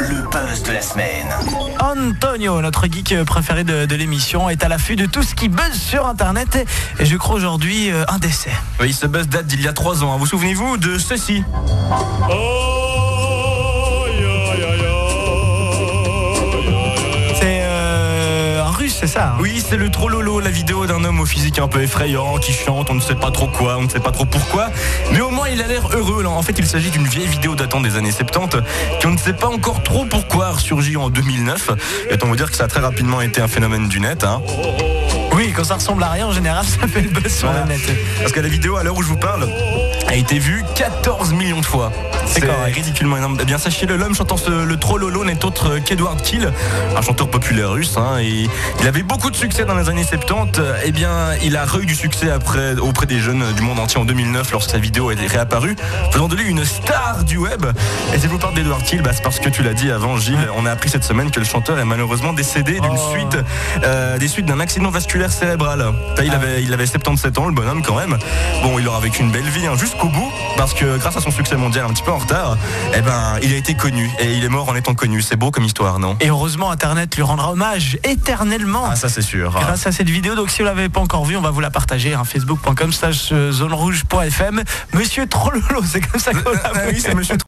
Le buzz de la semaine. Antonio, notre geek préféré de, de l'émission, est à l'affût de tout ce qui buzz sur Internet. Et je crois aujourd'hui euh, un décès. Oui, ce buzz date d'il y a trois ans. hein. Vous souvenez-vous de ceci? C'est hein Oui, c'est le Trollolo, la vidéo d'un homme au physique un peu effrayant qui chante, on ne sait pas trop quoi, on ne sait pas trop pourquoi. Mais au moins, il a l'air heureux. Là. En fait, il s'agit d'une vieille vidéo datant des années 70 qui on ne sait pas encore trop pourquoi a en 2009. Et on vous dire que ça a très rapidement été un phénomène du net. hein. Ça ressemble à rien, en général, ça fait le buzz sur Voilà. le net. Parce que la vidéo, à l'heure où je vous parle, a été vue 14 millions de fois. C'est ridiculement énorme. Eh bien, sachez-le, l'homme chantant ce- le Trollolo n'est autre qu'Edward Kill, un chanteur populaire russe. hein, et il avait beaucoup de succès dans les années 70. Eh bien, il a eu du succès après, auprès des jeunes du monde entier en 2009 lorsque sa vidéo est réapparue, faisant de lui une star du web. Et si je vous parle d'Edward Kill, bah, c'est parce que tu l'as dit avant, Gilles, on a appris cette semaine que le chanteur est malheureusement décédé d'une Oh. suite, euh, des suites d'un accident vasculaire cérébral. Ça, Il avait, il avait 77 ans, le bonhomme quand même. Bon, il aura vécu une belle vie hein, jusqu'au bout, parce que grâce à son succès mondial un petit peu en retard, eh ben, il a été connu et il est mort en étant connu. C'est beau comme histoire, non? Et heureusement, Internet lui rendra hommage éternellement. Ah, ça c'est sûr. Grâce à cette vidéo, donc si vous l'avez pas encore vue, on va vous la partager, hein, facebook.com slash zone rouge.fm. Monsieur Trollolo, c'est comme ça qu'on Ah oui, c'est Monsieur